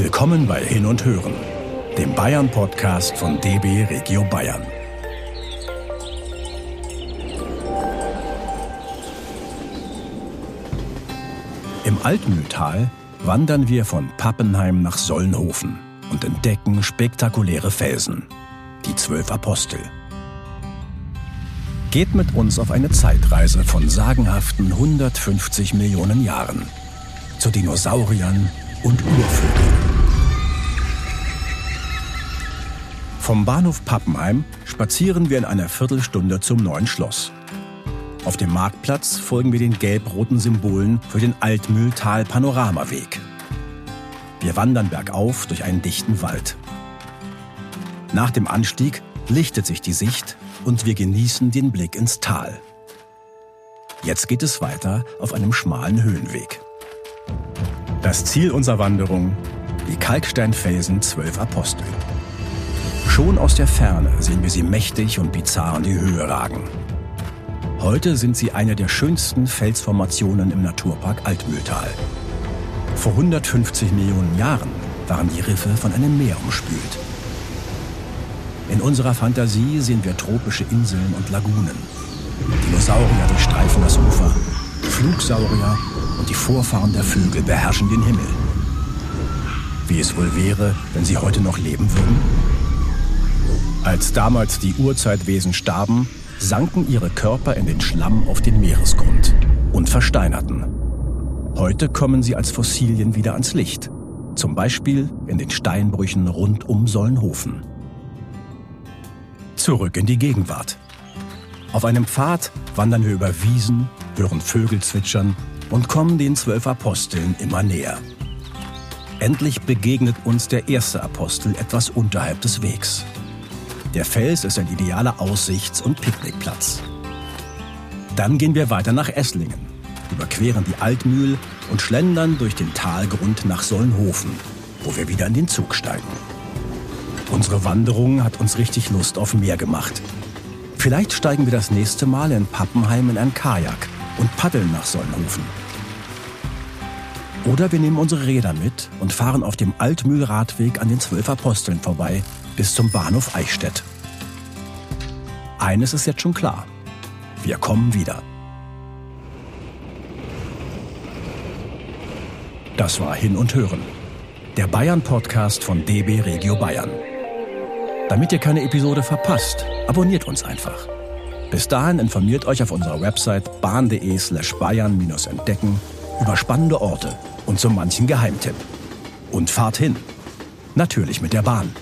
Willkommen bei Hin und Hören, dem Bayern-Podcast von DB Regio Bayern. Im Altmühltal wandern wir von Pappenheim nach Sollenhofen und entdecken spektakuläre Felsen, die zwölf Apostel. Geht mit uns auf eine Zeitreise von sagenhaften 150 Millionen Jahren zu Dinosauriern und Urvögeln. Vom Bahnhof Pappenheim spazieren wir in einer Viertelstunde zum neuen Schloss. Auf dem Marktplatz folgen wir den gelb-roten Symbolen für den Altmühltal-Panoramaweg. Wir wandern bergauf durch einen dichten Wald. Nach dem Anstieg lichtet sich die Sicht und wir genießen den Blick ins Tal. Jetzt geht es weiter auf einem schmalen Höhenweg. Das Ziel unserer Wanderung, die Kalksteinfelsen Zwölf Apostel. Schon aus der Ferne sehen wir sie mächtig und bizarr in die Höhe ragen. Heute sind sie eine der schönsten Felsformationen im Naturpark Altmühltal. Vor 150 Millionen Jahren waren die Riffe von einem Meer umspült. In unserer Fantasie sehen wir tropische Inseln und Lagunen. Dinosaurier durchstreifen das Ufer. Flugsaurier und die Vorfahren der Vögel beherrschen den Himmel. Wie es wohl wäre, wenn sie heute noch leben würden? Als damals die Urzeitwesen starben, sanken ihre Körper in den Schlamm auf den Meeresgrund und versteinerten. Heute kommen sie als Fossilien wieder ans Licht, zum Beispiel in den Steinbrüchen rund um Sollenhofen. Zurück in die Gegenwart. Auf einem Pfad wandern wir über Wiesen, hören Vögel zwitschern und kommen den zwölf Aposteln immer näher. Endlich begegnet uns der erste Apostel etwas unterhalb des Wegs. Der Fels ist ein idealer Aussichts- und Picknickplatz. Dann gehen wir weiter nach Esslingen, überqueren die Altmühl und schlendern durch den Talgrund nach Sollenhofen, wo wir wieder in den Zug steigen. Unsere Wanderung hat uns richtig Lust auf mehr gemacht. Vielleicht steigen wir das nächste Mal in Pappenheim in ein Kajak und paddeln nach Sollenhofen. Oder wir nehmen unsere Räder mit und fahren auf dem Altmühlradweg an den Zwölf Aposteln vorbei bis zum Bahnhof Eichstätt. Eines ist jetzt schon klar. Wir kommen wieder. Das war Hin und Hören. Der Bayern-Podcast von DB Regio Bayern. Damit ihr keine Episode verpasst, abonniert uns einfach. Bis dahin informiert euch auf unserer Website bahn.de slash bayern-entdecken über spannende Orte und so manchen Geheimtipp. Und fahrt hin. Natürlich mit der Bahn.